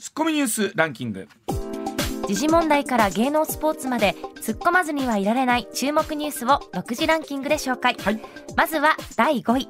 ツッコミニュースランキング。時事問題から芸能スポーツまで突っ込まずにはいられない注目ニュースを6時ランキングで紹介、はい、まずは第5位。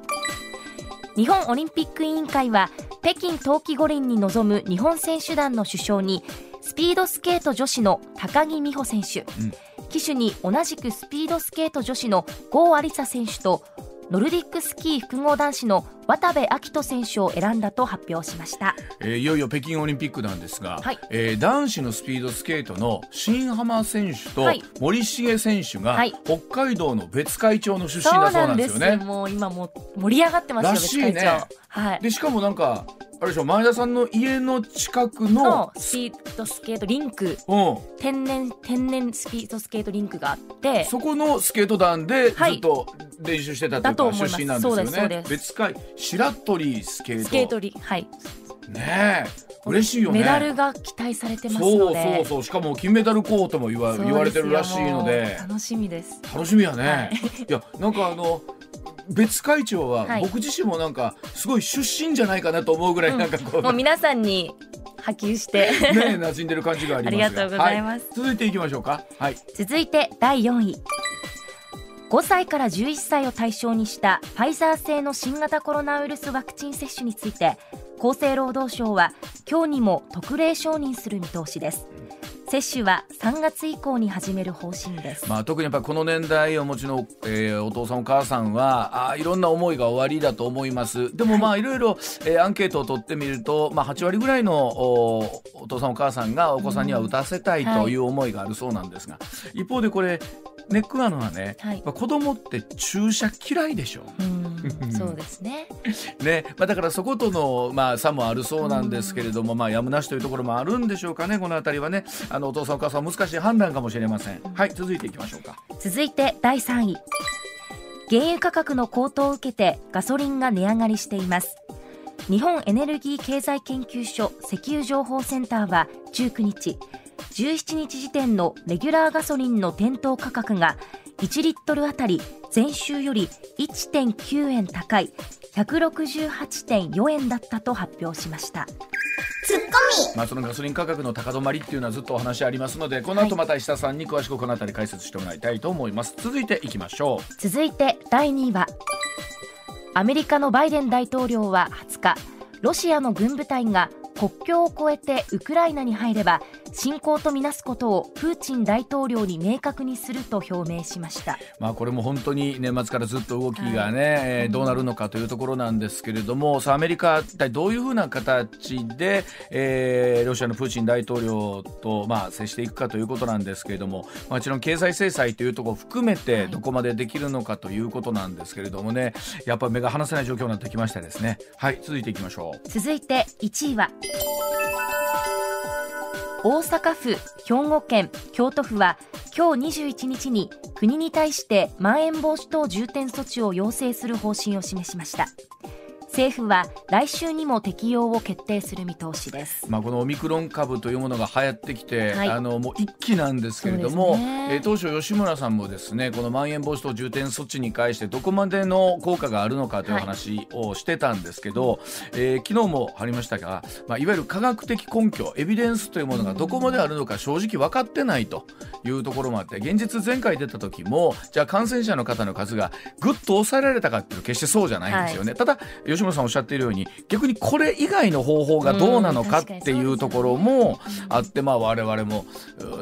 日本オリンピック委員会は北京冬季五輪に臨む日本選手団の首相にスピードスケート女子の高木美帆選手、うん、騎手に同じくスピードスケート女子の郷有沙選手とノルディックスキー複合男子の渡部暁斗選手を選んだと発表しました、えー、いよいよ北京オリンピックなんですが、はい、えー、男子のスピードスケートの新浜選手と森重選手が、北海道の別海町の出身だそうなんですよね。もう今も盛り上がってますよ、別海町。はい、でしかもなんかあれでしょ前田さんの家の近くのスピードスケートリンク、うん、天然天然スピードスケートリンクがあって。そこのスケート団でずっと練習してたというか、はい、出身なんですよね。別会白鳥スケート。スケートリはい。ねえ嬉しいよね。メダルが期待されてますそうそうそう。しかも金メダル候補とも言わ言われてるらしいので。楽しみです。楽しみやね、はい、いやなんかあの別会長は僕自身もなんかすごい出身じゃないかなと思うぐらいなんかこう、うん、もう皆さんに波及して。ね馴染んでる感じがあります ありがとうございます、はい、続いていきましょうか。はい。続いて第4位5歳から11歳を対象にしたファイザー製の新型コロナウイルスワクチン接種について厚生労働省は今日にも特例承認する見通しです。接種は3月以降に始める方針です、まあ、特にやっぱこの年代をお持ちの、えー、お父さんお母さんはあいろんな思いが終わりだと思います。でもまあ、はい、いろいろ、えー、アンケートを取ってみると、まあ、8割ぐらいのおお父さんお母さんがお子さんには打たせたいとい。う思いがあるそうなんですが、はい、一方でこれネックなのはね、はい、まあ、子供って注射嫌いでしょ。うそうですね。ね、まあ、だからそことの、まあ、差もあるそうなんですけれども、まあ、やむなしというところもあるんでしょうかね、この辺りはね、あのお父さんお母さん難しい判断かもしれません。はい、続いていきましょうか。続いて第3位。原油価格の高騰を受けてガソリンが値上がりしています。日本エネルギー経済研究所石油情報センターは19日、17日時点のレギュラーガソリンの店頭価格が1リットルあたり前週より1.9円高い168.4円だったと発表しましたツッコミ。まあそのガソリン価格の高止まりっていうのはずっとお話ありますのでこの後また石田さんに詳しくこの辺り解説してもらいたいと思います、続いていきましょう。続いて第2位はアメリカのバイデン大統領は20日ロシアの軍部隊が国境を越えてウクライナに入れば侵攻とみなすことをプーチン大統領に明確にすると表明しました、まあ、これも本当に年末からずっと動きがね、はい、どうなるのかというところなんですけれども、さあアメリカ、一体どういうふうな形で、えー、ロシアのプーチン大統領と、まあ、接していくかということなんですけれども、もちろん経済制裁というところを含めて、どこまでできるのかということなんですけれどもね、やっぱ目が離せない状況になってきましてですね。はい、続いていきましょう。続いて1位は。大阪府、兵庫県、京都府は今日21日に国に対してまん延防止等重点措置を要請する方針を示しました。政府は来週にも適用を決定する見通しです、まあ、このオミクロン株というものが流行ってきて、はい、あのもう一気なんですけれども、ね、え当初、吉村さんもですねこのまん延防止等重点措置に関してどこまでの効果があるのかという話をしてたんですけど、はい、えー、昨日もありましたが、まあ、いわゆる科学的根拠エビデンスというものがどこまであるのか正直分かってないというところもあって現実前回出た時もじゃあ感染者の方の数がぐっと抑えられたかっていうと決してそうじゃないんですよね。はい、ただ吉村さんおっしゃっているように逆にこれ以外の方法がどうなのかっていうところもあって、まあ、我々も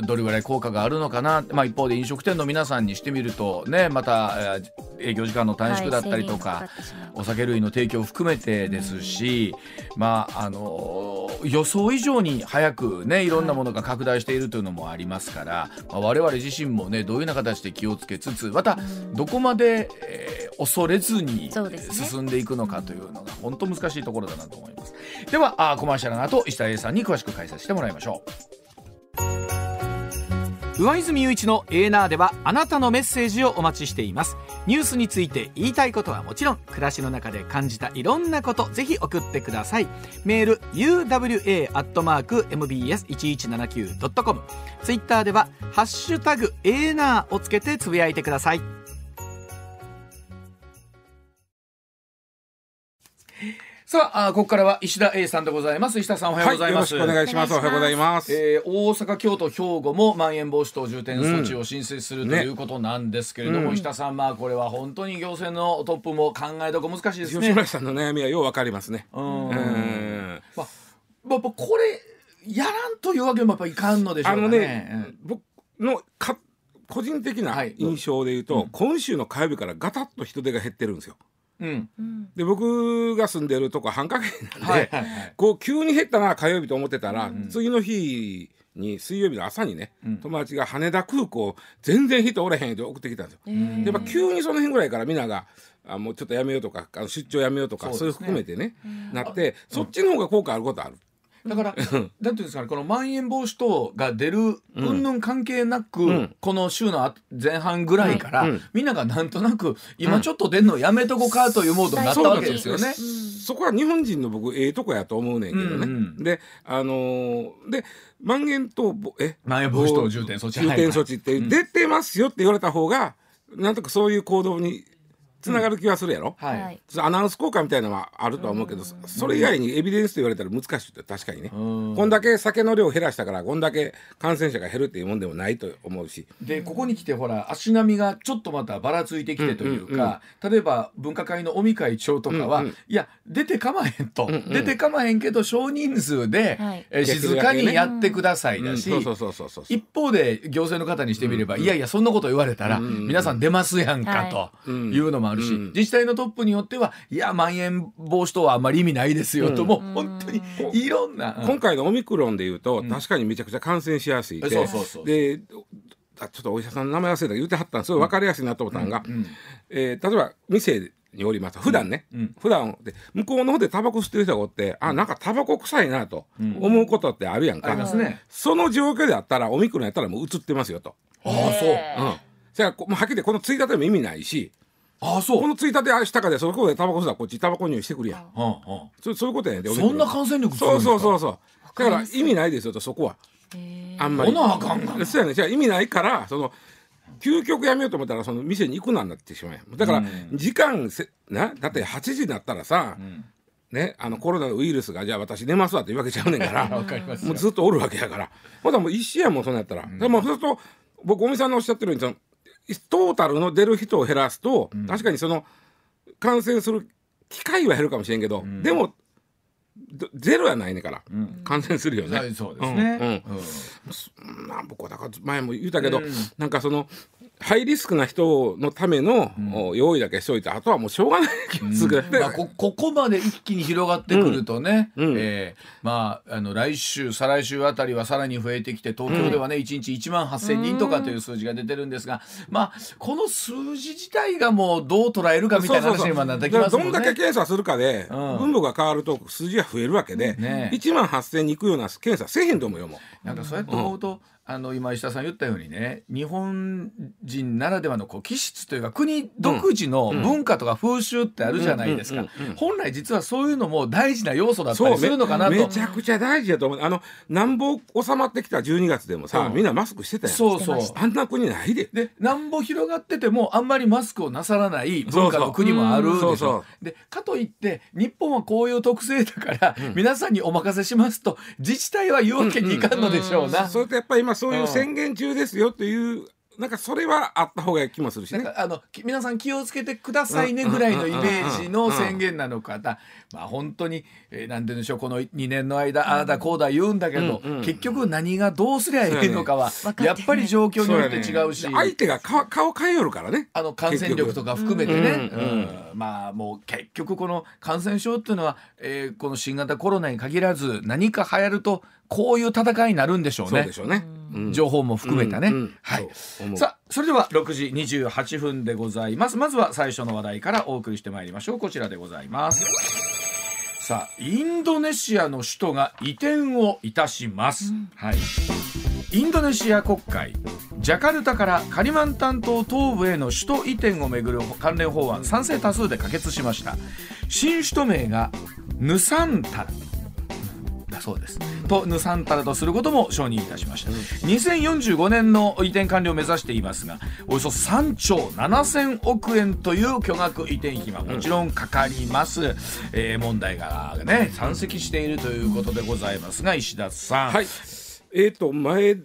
どれぐらい効果があるのかな、まあ、一方で飲食店の皆さんにしてみるとねまた営業時間の短縮だったりとか、お酒類の提供を含めてですし、まああの予想以上に早くねいろんなものが拡大しているというのもありますから、まあ、我々自身もねどういうような形で気をつけつつまたどこまで、えー、恐れずに進んでいくのかというのが本当難しいところだなと思います。ではあコマーシャルの後石田 A さんに詳しく解説してもらいましょう。上泉雄一のエーナーではあなたのメッセージをお待ちしていますニュースについて言いたいことはもちろん暮らしの中で感じたいろんなことぜひ送ってくださいメール uwa.mbs1179.com ツイッターでは「ハッシュタグエーナー」をつけてつぶやいてくださいさあここからは石田 A さんでございます。石田さんおはようございます、はい、よろしくお願いします。おはようございます、えー、大阪京都兵庫もまん延防止等重点措置を申請する、うん、ということなんですけれども、ね、石田さんまあこれは本当に行政のトップも考えどこ難しいですね。吉村さんの悩みはようわかりますね。うん。まあやっぱこれやらんというわけもやっぱいかんのでしょうかね。あのね、うん、僕のか個人的な印象で言うと、はいうん、今週の火曜日からガタッと人手が減ってるんですよ。うん、で僕が住んでるとこ繁華街なんで、はいはいはい、こう急に減ったな火曜日と思ってたら、うん、次の日に水曜日の朝にね、うん、友達が羽田空港全然人おれへんって送ってきたんですよ。やっぱ急にその辺ぐらいからみんながあもうちょっとやめようとかあの出張やめようとかそう、いう含めてね、なってそっちの方が効果あることある。だから、なんていうんですかね、このまん延防止等が出る、うん。ぬん関係なく、うん、この週の前半ぐらいから、うん、みんながなんとなく、今ちょっと出んのやめとこかというモードになったわけですよね。そこは日本人の僕、ええとこやと思うねんけどね。うんうん、で、あのー、で、まん延等、え？まん延防止等重点措置。重点措置って出てますよって言われた方が、なんとかそういう行動につながる気はするやろ、うん、はい、アナウンス効果みたいなのはあるとは思うけど、それ以外にエビデンスと言われたら難しいって確かにね、こんだけ酒の量を減らしたからこんだけ感染者が減るっていうもんでもないと思うし。でここに来てほら足並みがちょっとまたばらついてきてというか、うんうんうん、例えば分科会の尾身会長とかは、うんうん、いや出てかまへんと、うんうん、出てかまへんけど少人数で、はい、え静かにやってくださいだし。一方で行政の方にしてみれば、うんうん、いやいやそんなこと言われたら、皆さん出ますやんかというのもあるし、自治体のトップによってはいやまん延防止等はあんまり意味ないですよと、もう本当にいろんな、今回のオミクロンでいうと、確かにめちゃくちゃ感染しやすい。ででちょっとお医者さんの名前忘れた言うてはったんですごい分かりやすいなと思ったのが、え例えば店におります。普段ね、うん、普段で向こうの方でタバコ吸ってる人がおってあなんかタバコ臭いなと思うことってあるやんか、うんね、その状況であったらオミクロンやったらもう移ってますよと。ああそう、うん、じゃあもうはっきりこの追加でも意味ないしあそう。このついたてしたかでそこでタバコ吸ったらこっちタバコ入してくるやん、はあはあ、そそういうことやねそんな感染力そうそうそうそう。だから意味ないですよとそこは。あんまり。あかんがそうやね。じゃあ意味ないからその究極やめようと思ったらその店に行くなになってしまうだから時間せな？だって8時になったらさ、うん、ね、あのコロナのウイルスがじゃあ私寝ますわって言うわけちゃうねんから もうずっとおるわけやから。ほんともう一試合もそんなやったら、うん、でもそうすると僕おみさんのおっしゃってるようにトータルの出る人を減らすと、うん、確かにその感染する機会は減るかもしれんけど、うん、でもゼロやないねから、うん、感染するよね。そうですね。うん、僕はだから前も言ったけど、うん、なんかそのハイリスクな人のための、うん、用意だけしといてあとはもうしょうがない気がする、うん、まあ、こここまで一気に広がってくるとね、うん、えー、まあ、あの来週再来週あたりはさらに増えてきて東京ではね、うん、1日1万8,000人とかという数字が出てるんですが、まあ、この数字自体がもうどう捉えるかみたいな話になってきますもんね。どんだけ検査するかで、分母が変わると数字が増えるわけで、ね、1万8,000に行くような検査せえへんと思うよもう。なんかそうやって思うと、あの今石田さん言ったようにね日本人ならではのこう気質というか国独自の文化とか風習ってあるじゃないですか。本来実はそういうのも大事な要素だったりするのかなと。めちゃくちゃ大事だと思う。あのなんぼ収まってきた12月でもさ、うん、みんなマスクしてたやん。そうそう。あんな国ないで。でなんぼ広がっててもあんまりマスクをなさらない文化の国もあるでしょ。でかといって日本はこういう特性だから、うん、皆さんにお任せしますと自治体は言うわけにいかんのでしょうな、それとやっぱり今そういう宣言中ですよというなんかそれはあった方がいい気もするしね。あの皆さん気をつけてくださいねぐらいのイメージの宣言なのか。まあ本当に、えー、なんて言うんでしょうこの2年の間ああだこうだ言うんだけど、結局何がどうすりゃいいのかは、やっぱり状況によって違うし、相手が顔顔変えよるからね。あの感染力とか含めてね、まあもう結局この感染症っていうのは、えー、この新型コロナに限らず何か流行るとこういう戦いになるんでしょうね。そうでしょうね。情報も含めたね。はい。さあ、それでは6時28分でございます。まずは最初の話題からお送りしてまいりましょう。こちらでございます。さあ、インドネシアの首都が移転をいたします。うん、はい。インドネシア国会ジャカルタからカリマンタン島東部への首都移転をめぐる関連法案賛成多数で可決しました新首都名がヌサンタルそうです。とヌサンタラとすることも承認いたしました、2045年の移転完了を目指していますがおよそ3兆7000億円という巨額移転費はもちろんかかります、うん、えー、問題がね山積しているということでございますが石田さん。はい。えーと、前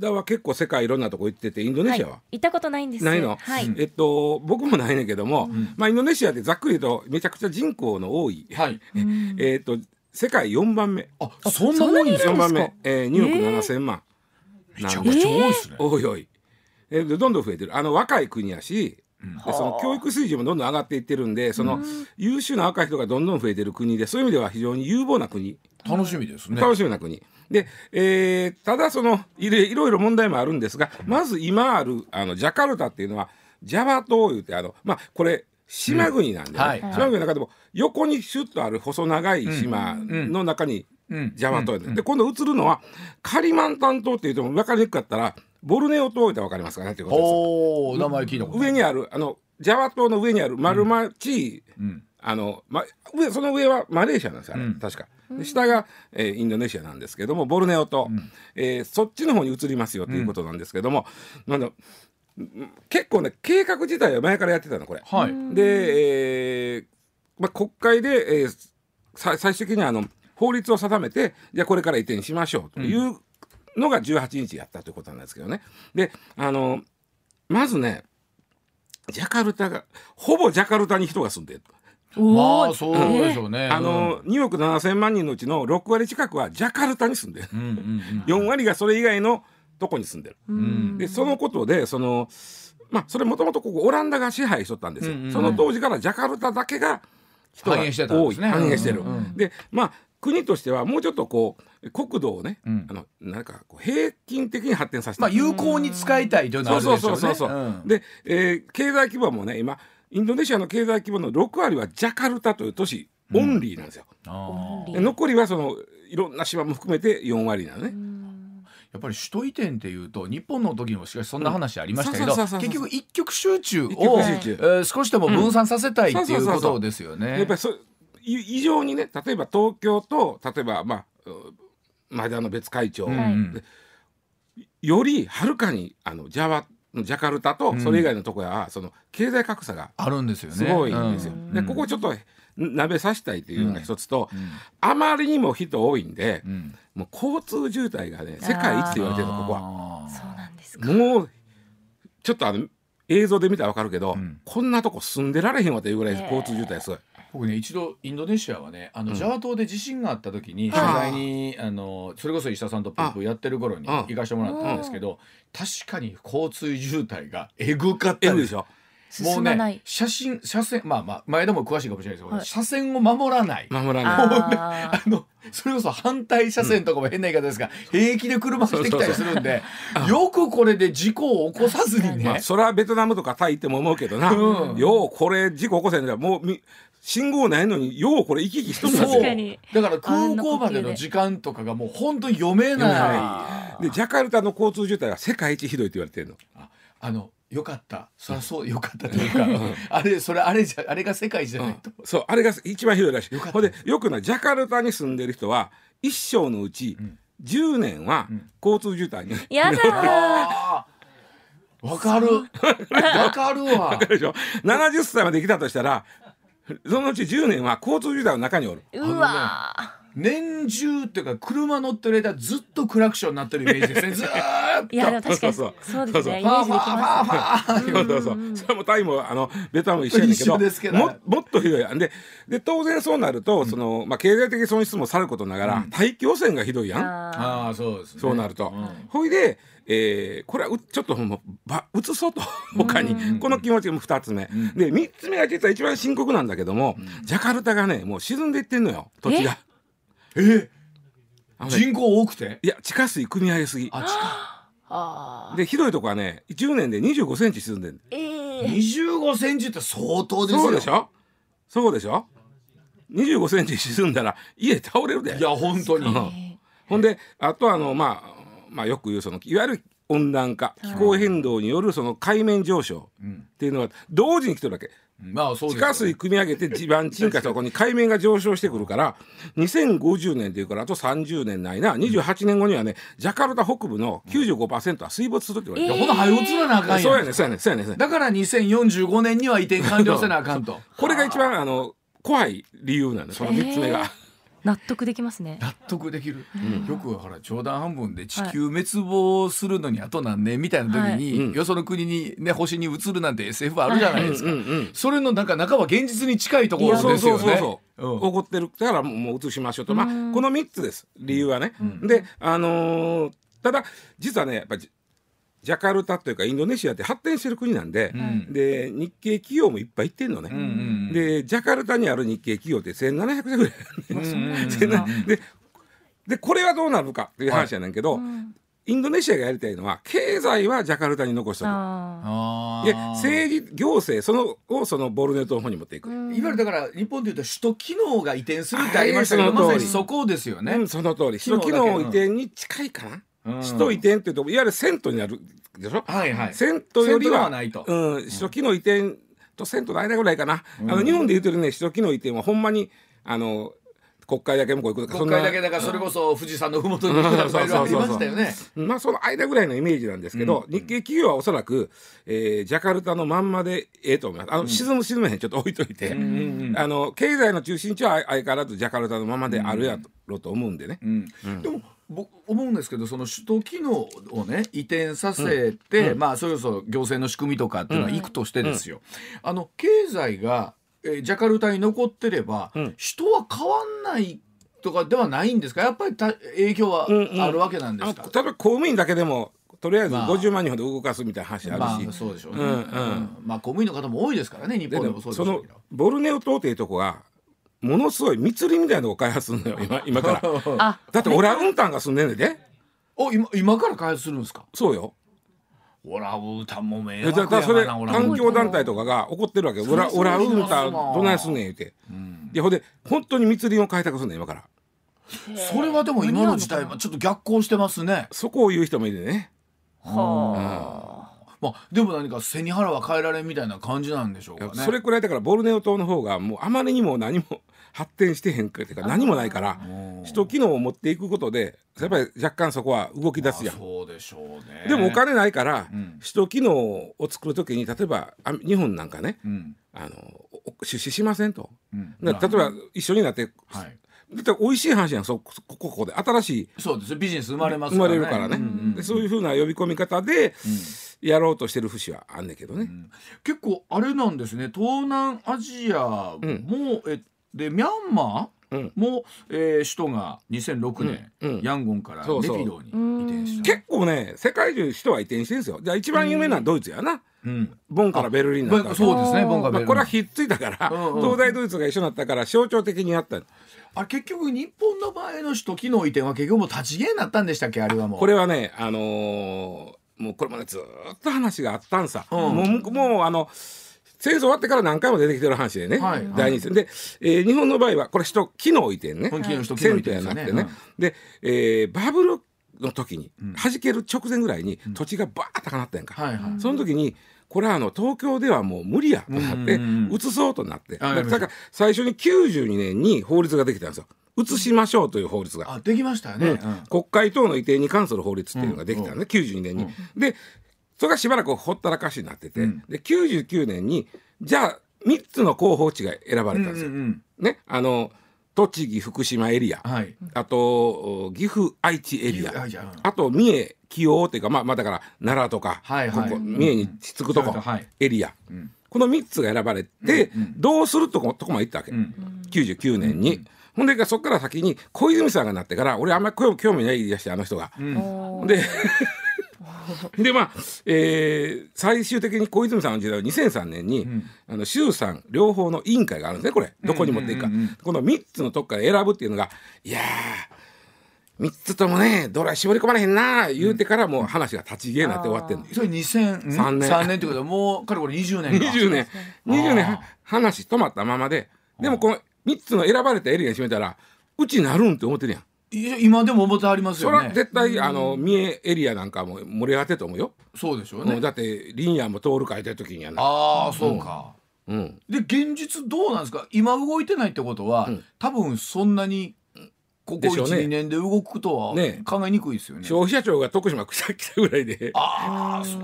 田は結構世界いろんなとこ行っててインドネシアは、はい、行ったことないんです。ないの、はい、えっと僕もないねんけども、うん、まあインドネシアでざっくり言うとめちゃくちゃ人口の多い、はい、えっと世界4番目。あそんな多いんですか？4番目、えー、2億7千万、えー、めちゃくちゃ多いですね。多い多い、えー、どんどん増えてる。あの若い国やしでその教育水準もどんどん上がっていってるんでその優秀な若い人がどんどん増えてる国でそういう意味では非常に有望な国。楽しみですね。楽しみな国。で、えー、ただそのいろいろ問題もあるんですがまず今あるあのジャカルタっていうのはジャワ島いうてあのまあこれ島国なんで、ね。うんはい、島国の中でも横にシュッとある細長い島の中にジャワ島で,、で今度移るのはカリマンタン島っていうと分かりにくかったらボルネオ島って分かりますかねっていうことです。名前聞いた上にあるあのジャワ島の上にある丸町、うん。あの、ま、上その上はマレーシアなんですよ、うん、確か。で下が、えー、インドネシアなんですけどもボルネオ島、うん、えー、そっちの方に移りますよということなんですけども、うん、結構ね計画自体は前からやってたのこれ。はい、で、えーまあ、国会で、えー、最終的にはあの法律を定めてじゃあこれから移転しましょうというのが18日やったということなんですけどね。であのまずねジャカルタがほぼジャカルタに人が住んでる。まあそうでしょうね。あの2億7千万人のうちの6割近くはジャカルタに住んでる。うんうんうん、4割がそれ以外のとこに住んでる？うん、でそのことでそのまあそれもともとここオランダが支配しとったんですよ。うんうん、その当時からジャカルタだけが人が多い反映してる。でまあ国としてはもうちょっとこう国土をね、うん、あのなんかこう平均的に発展させて、まあ、有効に使いたいというのはあるでしょうね。そうそうそうそう。うん、で、えー、経済規模もね今インドネシアの経済規模の6割はジャカルタという都市オンリーなんですよ。うん、残りはそのいろんな島も含めて4割なのね。やっぱり首都移転っていうと日本の時もしかしそんな話ありましたけど結局一極集中を、えー、少しでも分散させたいっていうことですよね。やっぱりそ異常にね例えば東京と例えばまあ前田の別会長、うん、よりはるかにあのジャワジャカルタとそれ以外のところは、その経済格差があるんですよね。すごいんですよ。でここちょっと鍋さしたいというのが一つと、あまりにも人多いんで、もう交通渋滞がね世界一って言われてるのここは。そうなんですか。もうちょっとあの映像で見たら分かるけど、こんなとこ住んでられへんわというぐらい交通渋滞すごい。僕ね一度インドネシアはねあの、ジャワ島で地震があった時に取材にあのそれこそ石田さんとポップやってる頃に行かしてもらったんですけど確かに交通渋滞がえぐかったでしょ。もうね写真車線まあまあ前でも詳しいかもしれないですけど、はい、車線を守らない。守らない、ね、あのそれこそ反対車線とかも変な言い方ですが、うん、平気で車走ってきたりするんでよくこれで事故を起こさずにね、まあ、それはベトナムとかタイっても思うけどな、うん、ようこれ事故起こせんじゃもう信号ないのにようこれ行き来しとるんですよだから空港までの時間とかがもう本当に読めない。でジャカルタの交通渋滞は世界一ひどいと言われてるの。あのよかった。そりゃそうよかったというかあれそれあれじゃあれが世界じゃないと、うん、そうあれが一番ひどいらしい。ほんでよくなジャカルタに住んでる人は一生のうち10年は交通渋滞に、うん、やだ わかる。わかるわ。わかるでしょ？70歳まで生きたとしたらそのうち10年は交通渋滞の中におる。うわ年中っていうか車乗ってる間ずっとクラクションになってるイメージですね。ずっと。いや確かにそうですね。イメージできますそうそうそうそれもタイもあのベトナム一緒やねんけどももっとひどい。でで当然そうなると、そのまあ経済的損失もさることながら、大気汚染がひどいやん。ああそうです、そうなると、ほいでえー、これはちょっともうば移そうと他に。この気持ちが2つ目、で3つ目が実は一番深刻なんだけども、ジャカルタがねもう沈んでいってんのよ。土地が。え？人口多くて？いや地下水汲み上げすぎ。あ地下。でひどいとこはね10年で25センチ沈んでるえー、25センチって相当ですよ。そうでしょ？そうでしょ？25センチ沈んだら家倒れるで。いや本当に、ほんであとあのまあまあよく言うそのいわゆる温暖化気候変動によるその海面上昇っていうのは同時に来てるわけまあそうです地下水汲み上げて地盤沈下したところに海面が上昇してくるから2050年っていうからあと30年ないな。28年後にはねジャカルタ北部の95%は水没するって言われてる、ほな早移らなあかんやん。そうやねそうやねそうやねだから2045年には移転完了せなあかんと。これが一番あの怖い理由なんだその3つ目が。納得できますね。納得できる、よくほら長男半分で地球滅亡するのにあと何年みたいな時に、はい。よその国にね星に移るなんて SF あるじゃないですか、うんうんそれのなんか中は現実に近いところですよね。そうそうそう、う。ん。起こってる。だからもうもう移しましょうと。まあこの3つです。理由はね、であのーただ実はねやっぱりジャカルタというかインドネシアって発展してる国なんで、ん。で日系企業もいっぱい行ってんのね、うんうんでジャカルタにある日系企業って1700社ぐらいあります、うんうんうん1700ででこれはどうなるかっていう話やねんけど、インドネシアがやりたいのは経済はジャカルタに残しとく。あで政治行政そのをそのボルネトの方に持っていく、ーいわゆるだから日本でいうと首都機能が移転するってありましたけど、まさにそこですよね。うん、その通り首都機能移転に近いかな、うん。首都移転っていうといわゆる銭湯になるでしょ、はいはい。銭湯よりははないと。うん、首都機能移転と銭湯の間ぐらいかな、あの日本で言うてるね首都機能移転はほんまにあの国会だけ向こう行くとか国会だけだからそれこそ富士山のふもとに行くとかいろいろありましたよね。まあその間ぐらいのイメージなんですけど、日系企業はおそらく、えージャカルタのまんまでええと思います。あの、沈む沈めへんちょっと置いといて、あの経済の中心地は相相変わらずジャカルタのままであるやろうと思うんでね、うん。でも僕思うんですけどその首都機能をね移転させて、まあそれこそ行政の仕組みとかっていうのは行くとしてですよ、あの経済が、えージャカルタに残ってれば、ん。人は変わんないとかではないんですか？やっぱりた影響はうんうん。あるわけなんですか、あの例えば公務員だけでもとりあえずまあ。50万人ほど動かすみたいな話あるし、まあそうでしょうね、うんうん。まあ公務員の方も多いですからね日で本でもそうですけど。そのボルネオ島っていうとこがものすごい密林みたいなのを開発するのよ今 今から。あだってオランウータンが住んでんねんで。お今今から開発するんですか？そうよ。オランウータンも迷だ惑やからそれなオランウータン。環境団体とかが怒ってるわけオラオラウータンどないすんねん言うて、いやほんで本当に密林を開拓すんねん今から。それはでも今の時代はちょっと逆行してますね。そこを言う人もいるね。はまあでも何か背に腹は変えられんみたいな感じなんでしょうかね。それくらいだからボルネオ島の方がもうあまりにも何も発展してへんかってか 何もないから首都機能を持っていくことでやっぱり若干そこは動き出すやん。あそうでしょうね。でもお金ないから、ん。首都機能を作るときに例えばあ日本なんかね、うん。あのお出資しませんと、うん。例えば一緒になって、はい。だって美味しい話やんそここここで。新しいそうですビジネス生まれます生まれるからね、うんうんでそういうふうな呼び込み方でやろうとしてる節はあんねんけどね、結構あれなんですね。東南アジアも、えでミャンマうん。ーも、えー首都が2006年、うん。うん。ヤンゴンからネピドーに移転した。結構ね世界中人は移転してるんですよ。じゃあ一番有名なドイツやな、うん。ボンからベルリンそうですね。ボンガベまあ、ルこれはひっついたから、うんうん。東大ドイツが一緒になったから象徴的にやった。あれ結局日本の場合の首都機能移転は結局もう立ち消えになったんでしたっけあれはもう。これはねあのーもうこれもねずーっと話があったんさ、うん。もうもうあの戦争終わってから何回も出てきてる話でね、はい。第二次戦。で、えー日本の場合はこれ人機能移転ね。本気の首都機能移転ですよね銭湯やなくてね、で、えーバブルの時に、弾ける直前ぐらいに土地がバーッと高なったやんか、はいはい。その時にこれはあの東京ではもう無理やとなって、うんうんうん。移そうとなって、あだから最初に92年に法律ができたんですよ。移しましょうという法律が。あできましたよね。うん。国会等の移転に関する法律っていうのができたのね、92年に。でそれがしばらくほったらかしになってて、で99年にじゃあ3つの候補地が選ばれたんですよ。うんうん。ね。あの栃木福島エリア、はい。あと岐阜愛知エリア。あと三重紀応っていうかまあまあだから奈良とか、はいはい。ここ三重につくとこ、はい。エリア、この3つが選ばれて、どうするとことこまで行ったわけ、99年に。ほんでそこから先に小泉さんがなってから俺あんまり興興味ない言い出してあの人が。あで でまあ、えー最終的に小泉さんの時代は2003年に、あの衆参両方の委員会があるんですねこれ。どこに持っていくか、この3つのとこから選ぶっていうのがいやー3つともねどれは絞り込まれへんな言うてからもう話が立ち消えになって終わってんの、それ2003 3年？3年。ってことはもうかれこれ20年か。20年。20年は話止まったままで。でもこの3つの選ばれたエリアに占めたらうちなるんって思ってるやん今でも表ありますそれはよね。絶対、あの三重エリアなんかも盛り上がってると思うよ、そうでしょうね。もうだって林野も通るかいた時にやな。ああそうか。うん、で現実どうなんですか？今動いてないってことは、うん。多分そんなにここでしょうね。12年で動くとはね。考えにくいですよね。消費者庁が徳島来たぐらいで。ああそう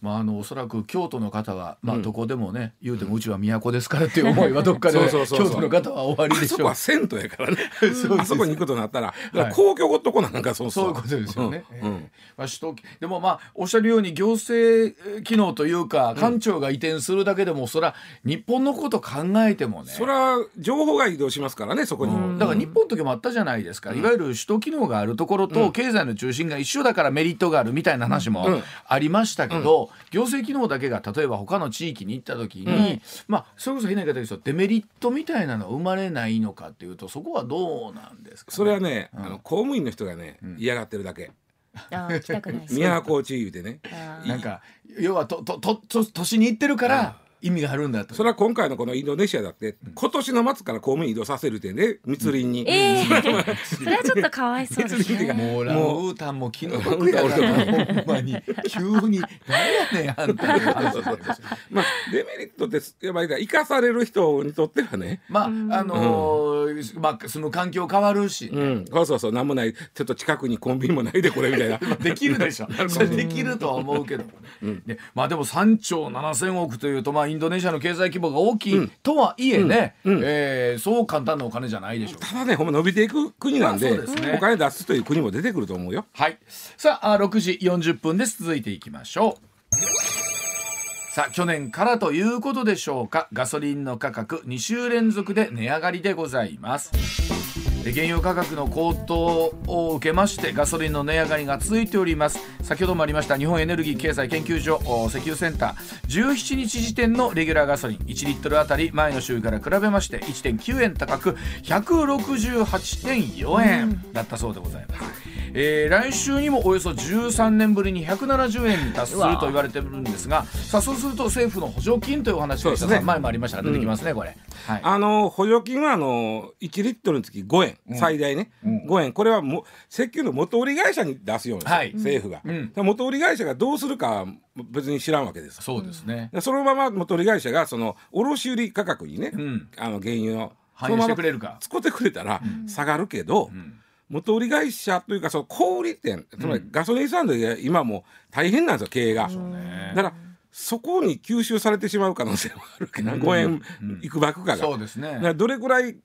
まあ、あのおそらく京都の方は、まあ、どこでもね、言うてもうちは都ですからっていう思いは どっかで京都の方は終わりでしょう。あそこは銭湯やからね。あそこに行くとなったらだから公共ごとこなんかそうそういうことですよね。うん。まあ、首都でもまあおっしゃるように行政機能というか官庁が移転するだけでも、そら日本のこと考えてもね。それは情報が移動しますからねそこに。も、だから日本の時もあったじゃないですか、いわゆる首都機能があるところと経済の中心が一緒だからメリットがあるみたいな話もうん。ありましたけど、行政機能だけが例えば他の地域に行った時に、まあそれこそ変な言い方ですとデメリットみたいなの生まれないのかっていうとそこはどうなんですか、ね、それはね、あの公務員の人がね、嫌がってるだけ。あー来たくない。都知言うてね。なんか要はとととと都市に行ってるから意味があるんだと。それは今回のこのインドネシアだって、今年の末から公務員移動させる点で密林に、ええ それはちょっとかわいそうですね。もうランウータンも気の毒やからほんまに急に何やねんあんた。まあデメリットってやっぱり生かされる人にとってはね。まああのーまあ住む環境変わるし、うん、そうそうそう、なんもない、ちょっと近くにコンビニもないで、これみたいな。できるでしょ。それできるとは思うけどもね。でまあでも3兆7,000億というとまあインドネシアの経済規模が大きいとはいえね、えーそう簡単なお金じゃないでしょう。ただね、ほんま伸びていく国なんで、お金出すという国も出てくると思うよ。はい。さあ、あ6時40分です。続いていきましょう。さあ、去年からということでしょうか。ガソリンの価格2週連続で値上がりでございます。で原油価格の高騰を受けましてガソリンの値上がりが続いております。先ほどもありました日本エネルギー経済研究所石油センター。17日時点のレギュラーガソリン1リットルあたり前の週から比べまして1.9円高く168.4円だったそうでございます、えー来週にもおよそ13年ぶりに170円に達すると言われてるんですがさあそうすると政府の補助金というお話がね。前もありましたが出てきますね、これ、はい、あの補助金はあの1リットルにつき5円、最大ね、5円。これはも石油の元売り会社に出すようにはい。政府が、うん。元売り会社がどうするかは別に知らんわけです。そうですね、でそのまま元売り会社がその卸売価格にね、ん。あの原油の反映してくれるか。使ってくれたら下がるけど、元売り会社というかその小売店つまりガソリンスタンドで今もう大変なんですよ経営が。ね。だからそこに吸収されてしまう可能性もあるけど、5円いくばくかが。そうですね。どれぐらい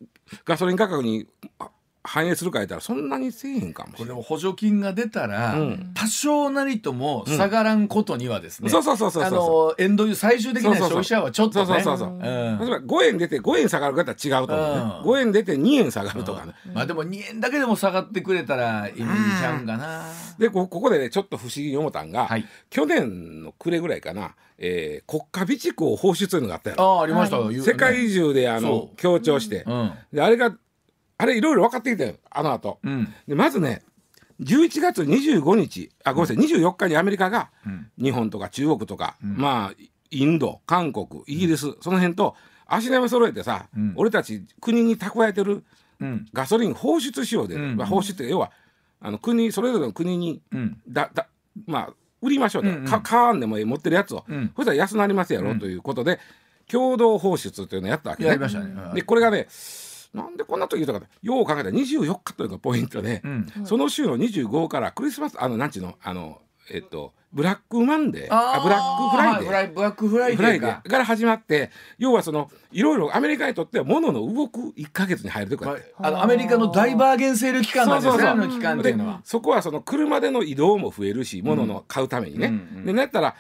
ガソリン価格にあ反映するか言ったらそんなにせえへんかもしれない。これも補助金が出たら、うん。多少なりとも下がらんことにはですね、そうそうそうそうそうあのエンドユー最終的な消費者はちょっとね。そうそうそうそうう。ん。例えば5円出て5円下がる方は違うと思うね、うん。5円出て2円下がるとかね、まあでも2円だけでも下がってくれたらいいんちゃうんかな、でこここでねちょっと不思議に思ったんが、はい。去年の暮れぐらいかな、えー国家備蓄を放出というのがあったやあろ。あありました。世界中であの強調して、うん。であれがあれいろいろ分かってきたよあの後、うん。でまずね11月25日あごめんなさい24日にアメリカがうん。日本とか中国とか、まあインド韓国イギリス、その辺と足並み揃えてさ、うん。俺たち国に蓄えてるうん。ガソリン放出しようで、うん。まあ、放出って要はあの国それぞれの国にうん。だだまあ売りましょうと、うんうん。か買わんでも持ってるやつを、うん。そしたら安なりますやろ、ということで共同放出というのをやったわけね。やりましたね。はいでこれがねなんでこんな時言ったかよう考えたら24日というのがポイントで、うん。その週の25からクリスマスあのなんちゅうのあのえっとブラックマンデー。あブラックフライデー、はいブラックフライデフライデーから始まって要はそのいろいろアメリカにとっては物の動く1か月に入るというか、まああのアメリカのダイバーゲンセール期間なんですね。その期間っていうのは。でそこはその車での移動も増えるし物の買うためにね、うんうんでなったら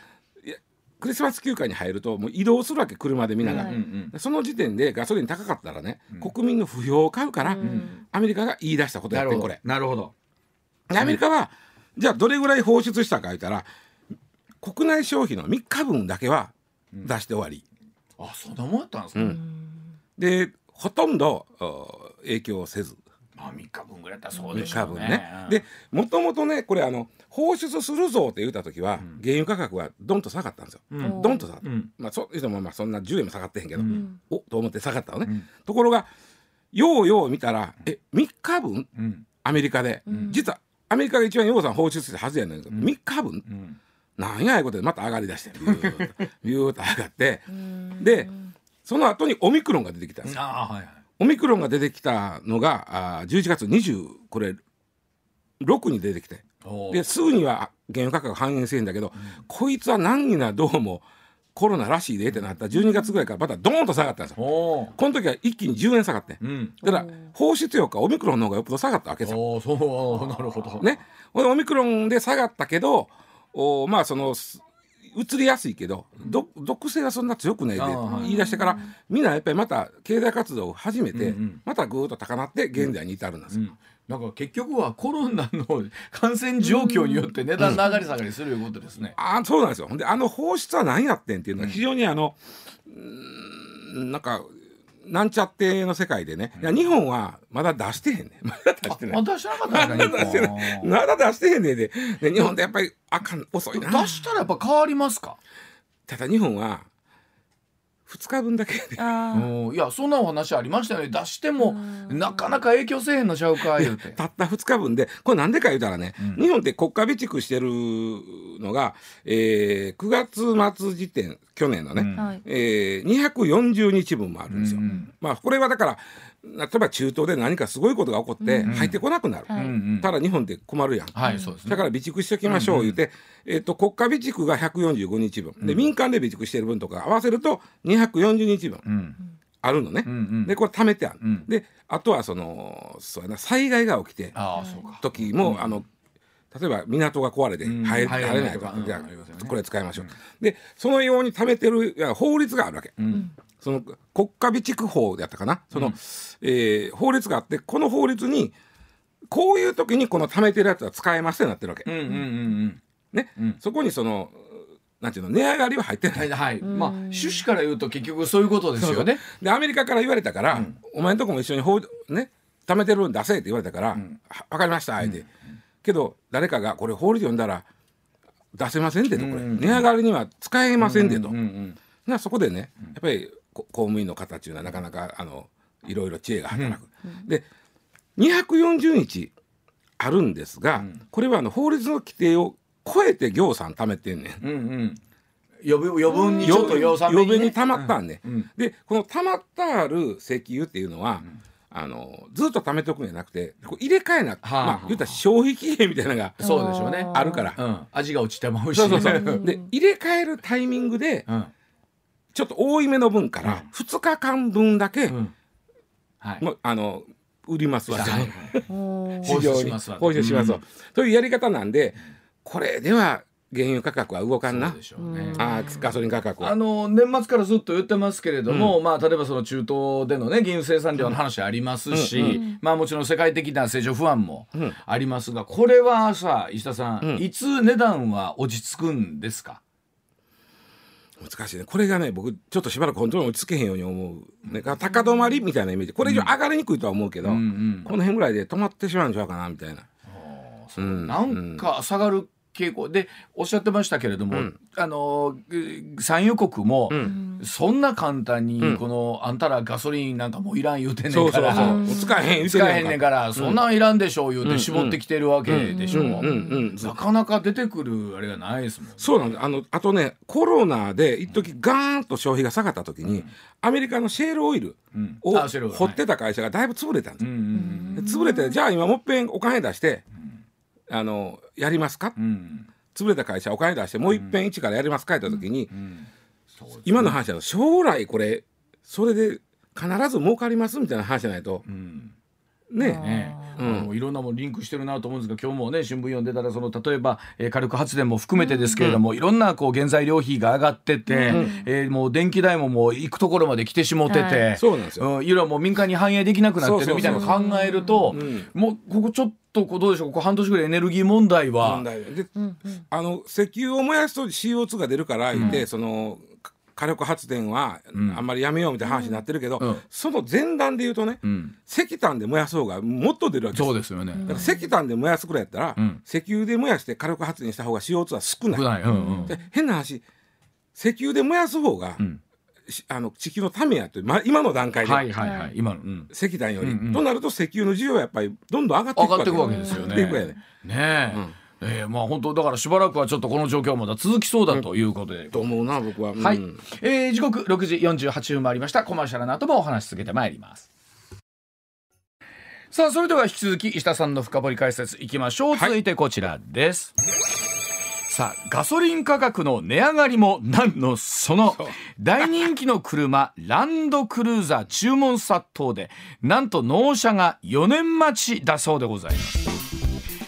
クリスマス休暇に入るともう移動するわけ車でみんなが、はいうんうん。その時点でガソリン高かったらね、国民の不要を買うから、ん。アメリカが言い出したことやってんこれ。なるほど。でアメリカはじゃあどれぐらい放出したか言ったら国内消費の3日分だけは出して終わり、あそんなもんやったんですか、うん。でほとんどお影響せずまあ3日分ぐらいやったらそうで3しょうね。ね。でもともとねこれあの放出するぞって言った時は、原油価格はドンと下がったんですよ。うん。ドンと下がった。うん。まあそういう人もまあそんな10円も下がってへんけど、うん。おと思って下がったのね。うん。ところがようよう見たらえ3日分？うん。アメリカで、ん。実はアメリカが一番洋さん放出してはずやねんけど、3日分？うん。なんやいうことでまた上がりだして ビューッとビューッと上がって。うん。でその後にオミクロンが出てきたんですあはいはいオミクロンが出てきたのがあー11月20これ6に出てきて。ですぐには原油価格反映せんだけど、こいつは難儀などうもコロナらしいでってなった。12月ぐらいからまたドーンと下がったんですよ。この時は一気に10円下がってうん。だから放出量かオミクロンの方がよっぽど下がったわけですよ。そう。なるほど。ね、オミクロンで下がったけどおまあそのす移りやすいけどど毒性はそんな強くないで言い出してからみんなやっぱりまた経済活動を始めて、うんうんまたぐーっと高鳴って現在に至るんですよ、うん。だから結局はコロナの感染状況によって値段の上がり下がりするいうことですね。あそうなんですよ。であの放出は何やってんっていうのは非常にあの、うーんなんかなんちゃっての世界でね、いや日本はまだ出してへんねん。まだ出してない。あ出してなかったまだ出してない。まだ出してへんねんで。で日本ってやっぱりあかん遅いな。出したらやっぱ変わりますか？ただ日本は2日分だけうんいやそんなお話ありましたよね。出してもなかなか影響せえへんのちゃうか言うて。たった2日分で。これなんでか言うたらね、日本って国家備蓄してるのが、えー9月末時点去年のね、うえー240日分もあるんですよ。うん。まあこれはだから例えば中東で何かすごいことが起こって入ってこなくなる、はい。うんうん。ただ日本って困るやん、はい。だから備蓄しておきましょう言うて、えっと国家備蓄が145日分、で民間で備蓄してる分とか合わせると240日分。うん。あるのね、うんうん。でこれ貯めてある、うん。であとはそのそうやな災害が起きてああそうか。時も、あの例えば港が壊れてうん入れ,、入れ入れないとか、じこれ使いましょう、でそのように貯めてるいや法律があるわけ、うん。その国家備蓄法やったかな？その、えー法律があってこの法律にこういう時にこの貯めてるやつは使えますってなってるわけ、うんうんうんうん。ね、うん。そこにそのなんていうの値上がりは入ってない、はいはい。まあ趣旨から言うと結局そういうことですよね。でアメリカから言われたから、お前んとこも一緒に法ね？貯めてる分出せって言われたから、は分かりましたって、けど誰かがこれ法律読んだら出せませんでとこれ、値上がりには使えませんでと、うんうんなそこでねやっぱりこ公務員の方っていうのはなかなかあのいろいろ知恵が働く。で240日あるんですが、これはあの法律の規定を超えて行さん貯めてんねん。うんうん。余分余分にちょっと予算余分に溜まったんね、うんでこの溜まったある石油っていうのは、あのずっと貯めておくんじゃなくてこう入れ替えな、はあまあ言ったら消費期限みたいなのがそうでしょうね。あるから、うん。味が落ちてまうし。そうそうそう で入れ替えるタイミングでうん。ちょっと多いめの分から2日間分だけ、うん。はい。もうあの売りますわ、はい 市場に放出しますわ放出しますわうんというやり方なんでこれでは原油価格は動かんな。そうでしょうね。あーガソリン価格は。あの年末からずっと言ってますけれども、まあ例えばその中東でのね原油生産量の話ありますし、まあもちろん世界的な成長不安もありますが、これはさ石田さん、うん。いつ値段は落ち着くんですか？難しいね。これがね僕ちょっとしばらくコントロール落ち着けへんように思う、ね、高止まりみたいなイメージ。これ以上上がりにくいとは思うけど、うんうん。この辺ぐらいで止まってしまうんちゃうかなみたいな、う。んなん。か下がる傾向。でおっしゃってましたけれども、うん。あのえ産油国も、うん。そんな簡単にうん。この、あんたらガソリンなんかもういらん言うてんねんから。使えへん使えへんねんから、そんなんいらんでしょう言ううんて絞ってきてるわけでしょ、うんうんうんなかなか出てくるあれがないですもん。そうなんだあのあとねコロナで一時ガーンと消費が下がった時に、アメリカのシェールオイルうん。を掘ってた会社がだいぶ潰れたんです潰れてじゃあ今もっぺんお金出して、あのやりますか、うん。うん潰れた会社お金出してもう一遍一からやりますか？って言った時に、今の話だと将来これそれで必ず儲かりますみたいな話じゃないとうんねねうん。いろんなもんリンクしてるなと思うんですが今日もね新聞読んでたらその例えば、えー火力発電も含めてですけれども、いろんなこう原材料費が上がってて、えーもう電気代ももう行くところまで来てしもてて、はい。そうなんですよ、うん、いろいろもう民間に反映できなくなってるみたいなのを考えるとうんもうここちょっとこうどうでしょうここ半年ぐらいエネルギー問題は問題でうんうん。あの石油を燃やすと CO2 が出るから言って、そのか火力発電はん。あんまりやめようみたいな話になってるけど、うん。その前段で言うとね、うん、石炭で燃やす方がもっと出るわけですそうですよね。だから石炭で燃やすくらいやったら、うん。石油で燃やして火力発電した方が CO2 は少ない。少ない。うんうんで変な話石油で燃やす方が、あの地球のためやという、ま、今の段階で、はいはいはい。今の、うん、石炭より、うんうんとなると石油の需要はやっぱりどんどん上がっていく上がっていくわけですよね。上がっていくやね。ねえ。うんえー、まあ本当だからしばらくはちょっとこの状況はまだ続きそうだということで、と思うな僕は、うん。はい、えー、時刻6時48分回りました。コマーシャルの後もお話し続けてまいります。さあそれでは引き続き石田さんの深掘り解説いきましょう、続いてこちらです。さあガソリン価格の値上がりもなんのその大人気の車 ランドクルーザー注文殺到でなんと納車が4年待ちだそうでございます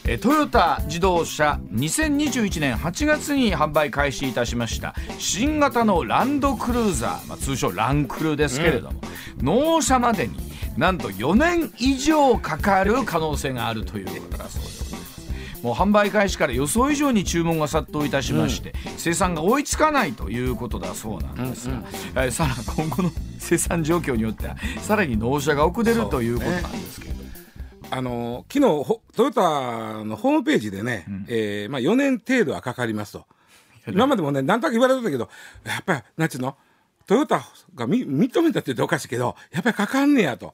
えトヨタ自動車2021年8月に販売開始いたしました。新型のランドクルーザー、まあ、通称ランクルですけれども、納車までになんと4年以上かかる可能性があるということだそうです。もう販売開始から予想以上に注文が殺到いたしまして、生産が追いつかないということだそうなんですが、えーさら今後の生産状況によってはさらに納車が遅れるということなんですけれども。あの昨日ほトヨタのホームページでね、えーまあ、4年程度はかかりますと。今までもね何となく言われてたけどやっぱりなんちゅうの？トヨタがみ認めたって言っておかしいけどやっぱりかかんねやと。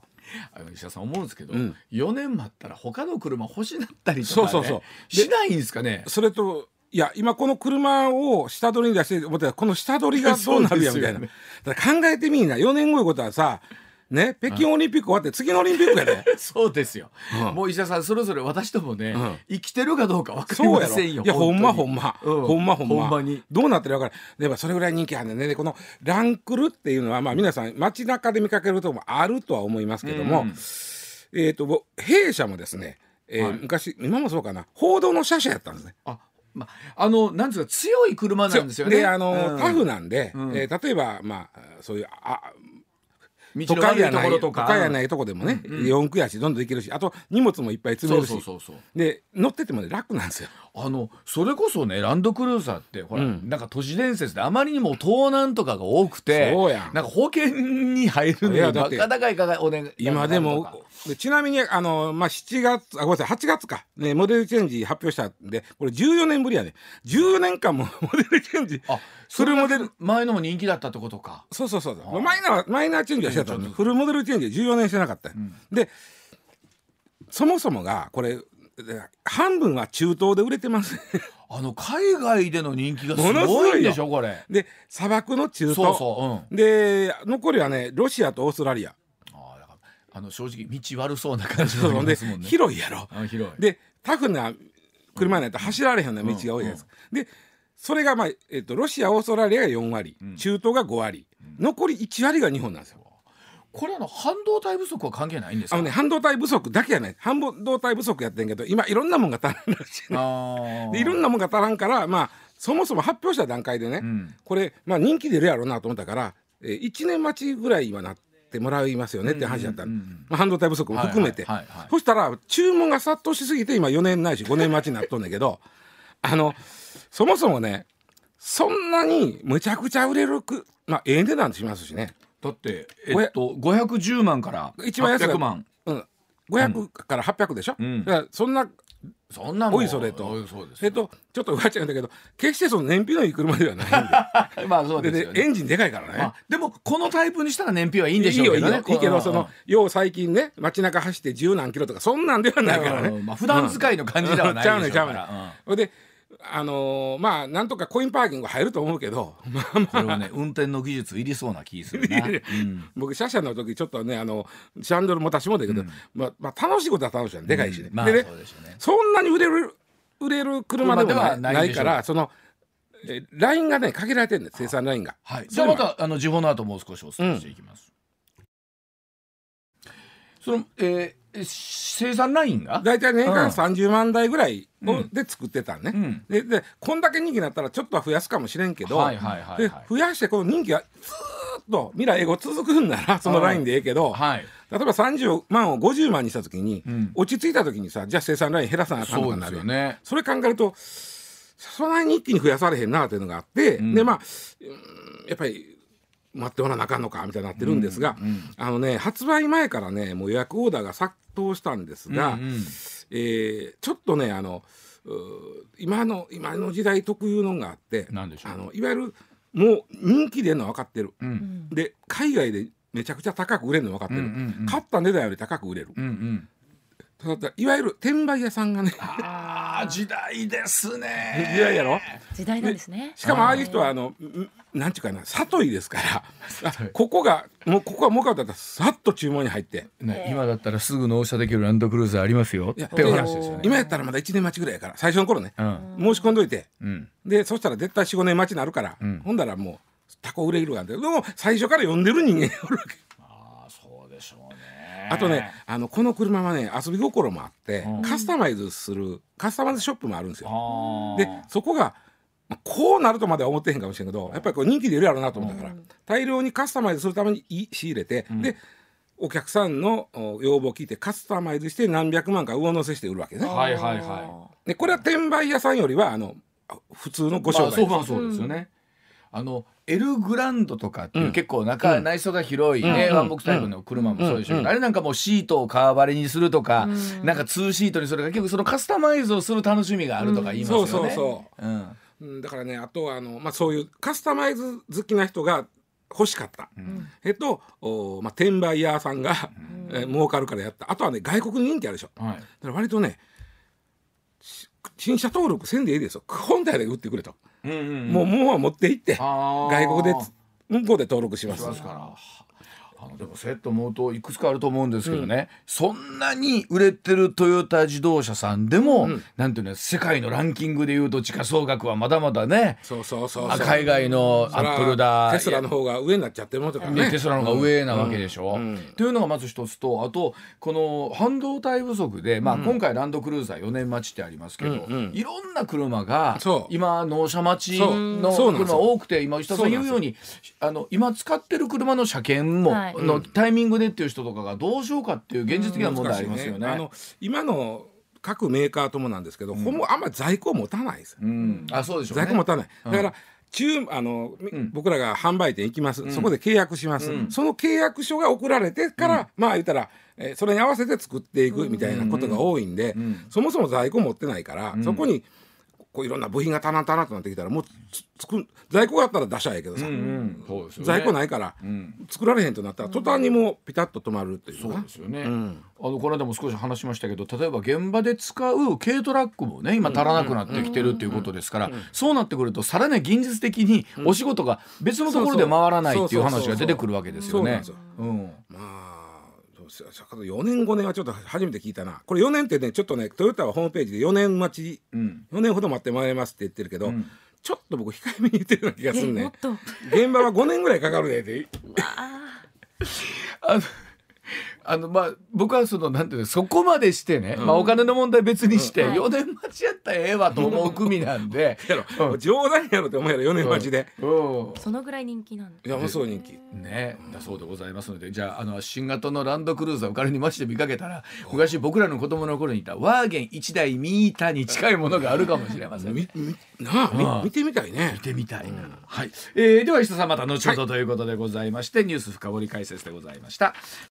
石田さん思うんですけど、ん。4年待ったら他の車欲しなったりとか、ね、そうそうそう。しないんですかね？それといや今この車を下取りに出して思ったらこの下取りがどうなるやみたいな、ね。だから考えてみんな4年後いうことはさね北京オリンピック終わって次のオリンピックやで。そうですよ、うん。もう石田さんそれぞれ私ともね、うん。生きてるかどうか分かりませんよいやほんまほ本んま、うん。ほんまほんま。ほんまに。どうなってるかでもそれぐらい人気あるんでね。でこのランクルっていうのはまあ皆さん街中で見かけることもあるとは思いますけども、うん。えっ、とぼ弊社もですね、えーはい。昔今もそうかな。報道の車種やったんですね。あまあのなんですか強い車なんですよね。であの、うん。タフなんで、うん。えー例えばまあそういうあ道都の悪いところとか。都会やないとこでもね、うんうん。四駆やしどんどん行けるしあと荷物もいっぱい積めるしそうそうそうで乗っててもね楽なんですよ。あのそれこそねランドクルーザーってほら、うん。なんか都市伝説であまりにも盗難とかが多くてそうやん。なんか保険に入るのにバカ高いかがお願い今でともかでちなみにあの、まあ、7月あごめんなさい8月か、ね、モデルチェンジ発表したんでこれ14年ぶりやね。14年間も モデルチェンジあフルモデル前のも人気だったってことか。そうそうそうあマイナーはマイナーチェンジはしてた。フルモデルチェンジは14年してなかった。よ、ん。でそもそもがこれで半分は中東で売れてます。あの海外での人気がすごいんでしょこれ。で砂漠の中東。そうそううん。で残りはねロシアとオーストラリアあの正直道悪そうな感じがありでますもんね。広いやろ。あ広い。でタフな車になったら走られへんような道が多いじゃないですか。でそれが、まあえっとロシアオーストラリアが4割、中東が5割、残り1割が日本なんですよ。これあの半導体不足は関係ないんですか？あのね半導体不足だけやない半導体不足やってんけど今いろんなもんが足らんらしいでいろんなもんが足らんからまあそもそも発表した段階でね、ん。これ、まあ、人気出るやろうなと思ったから、えー、1年待ちぐらいはなってもらいますよねって話だったの、まあ、半導体不足も含めて、そしたら注文が殺到しすぎて今4年ないし5年待ちになっとんだけど あのそもそもねそんなにむちゃくちゃ売れるくまあええ値段しますしね、だってえっと510万から一番安い800万。うん、500から800でしょ、うん。そんなそんなもん。おいそれと。おいそうです。えっとちょっと上っちゃうんだけど決してその燃費のいい車ではないんで。まあそうでですよね。でエンジンでかいからね。あでもこのタイプにしたら燃費はいいんでしょうけどね。いいよいいよいいけこどそのよう最近ね街中走って十何キロとかそんなんではないからね、うんまあ普段使いの感じではないでしょうから。ちゃうねんちゃうねん。ほいであのーまあなんとかコインパーキング入ると思うけど。まあまこれはね運転の技術いりそうな気するな、うん。僕車車の時ちょっとねあのシャンドル持たしてもだけど、まあ、まあ楽しいことは楽しいでかいしね、まあでねね。そんなに売れる売れる車でもないからそのえラインがね限られてるんです生産ラインが。はい、じゃあまたあの時報の後もう少しお伝えしていきます。その、えー生産ラインが？大体年間うん。30万台ぐらいで作ってたんね、うん。ででこんだけ人気になったらちょっとは増やすかもしれんけど、はいはいはいではい。増やしてこの人気がずーっと未来英語続くんならそのラインでええけど、はい。例えば30万を50万にした時に、うん。落ち着いた時にさじゃあ生産ライン減らさなあかんのそうでかなるよね。それ考えるとそんなに一気に増やされへんなっていうのがあって、ん。でまあうんやっぱり待っておらなあかんのかみたいになってるんですが、うんうんあのね発売前からねもう予約オーダーが殺到したんですが、うんうん。えーちょっとねあの今の今の時代特有のがあってあのいわゆるもう人気出るの分かってる、うん。で海外でめちゃくちゃ高く売れるの分かってる、うんうんうん。買った値段より高く売れる、うんうんそうだいわゆる転売屋さんがねああ時代ですね。時代やろ？時代なんですね。しかもああいう人はあのんなんていうかな里いですからあここがもうここは儲かったらさっと注文に入って。ね、今だったらすぐ納車できるランドクルーザーありますよ。って話ですよね。今やったらまだ1年待ちぐらいやから最初の頃ね、うん。申し込んどいてうん。でそしたら絶対45年待ちになるから、ん。ほんだらもうタコ売れるわんででも最初から呼んでる人間がおるわけああそうでしょうねあとねあのこの車はね遊び心もあって、うん。カスタマイズするカスタマイズショップもあるんですよ。でそこがまあこうなるとまでは思ってへんかもしれんけどやっぱりこう人気出るやろうなと思ったから、大量にカスタマイズするためにい仕入れて、でお客さんのお要望を聞いてカスタマイズして何百万か上乗せして売るわけね。はいはいはでこれは転売屋さんよりはあの普通のごまあ、商売そうまあそうですよね。あのエルグランドとかっていう、うん。結構中、内装が広いね、うん。ワンボックスタイプの車もそうでしょうん。あれなんかもうシートを革張りにするとか、うん。なんかツーシートにするとか結構そのカスタマイズをする楽しみがあるとか言いますよね。そうそうそう。うん。うんだからねあとはあの、まあ、そういうカスタマイズ好きな人が欲しかった、えっとお、まあ、転売屋さんが、えー儲かるからやった。あとはね外国に人気あるでしょ。だはい。から割とねし新車登録せんでいいですよ。本体で売ってくれと、うんうんうんもうもうは持って行って外国で向こうで登録します。しますから。あのでもそうやって思うといくつかあると思うんですけどね、そんなに売れてるトヨタ自動車さんでも、うん。なんていうの世界のランキングでいうと時価総額はまだまだね。そうそうそう海外のアップルだ。テスラの方が上になっちゃってるもんとかね。ねテスラの方が上なわけでしょ。うん。うん。というのがまず一つとあとこの半導体不足で、まあ、今回ランドクルーザー4年待ちってありますけど、うんうん。いろんな車が今納車待ちの車多くて今石田さん言うようにあの今使ってる車の車検も、はいのタイミングでっていう人とかがどうしようかっていう現実的な問題ありますよね。あの今の各メーカーともなんですけど、ほぼあんまり在庫を持たないですよ。うん、あそうでしょうね。在庫持たない、だから中あの、みん。僕らが販売店行きます、そこで契約します、うん。その契約書が送られてから、まあ言ったら、えーそれに合わせて作っていくみたいなことが多いんで、ん。そもそも在庫持ってないから、そこにこういろんな部品がタラタラとなってきたらもうつ作ん在庫があったら出しゃええけどさ、うんうん、ね。在庫ないから、ん。作られへんとなったら途端にもうピタッと止まるっていうそうですよね、ん。あのこの間も少し話しましたけど例えば現場で使う軽トラックもね今足らなくなってきてるっていうことですから、そうなってくるとさらに現実的にお仕事が別のところで回らないっていう話が出てくるわけですよね。まあ4年5年はちょっと初めて聞いたなこれ4年ってねちょっとねトヨタはホームページで4年待ちうん4年ほど待ってもらえますって言ってるけど、んちょっと僕控えめに言ってるような気がするね現場は5年ぐらいかかるねってあのあのまあ僕はそのなんていうのそこまでしてね、まあ、お金の問題別にして、4年待ちやったらええわと思う組なんで。やろ、冗談やろって思うやろ4年待ちで、うん。そのぐらい人気なんいやもうそう人気。ね、だそうでございますのでじゃああの新型のランドクルーザーを仮に街で見かけたら昔僕らの子供の頃にいたワーゲン1台ミーターに近いものがあるかもしれません、ね。み、みなあ、みうん。見てみたいね。見てみたいな、はい、えーでは石田さんまた後ほどということでございまして、ニュース深掘り解説でございました。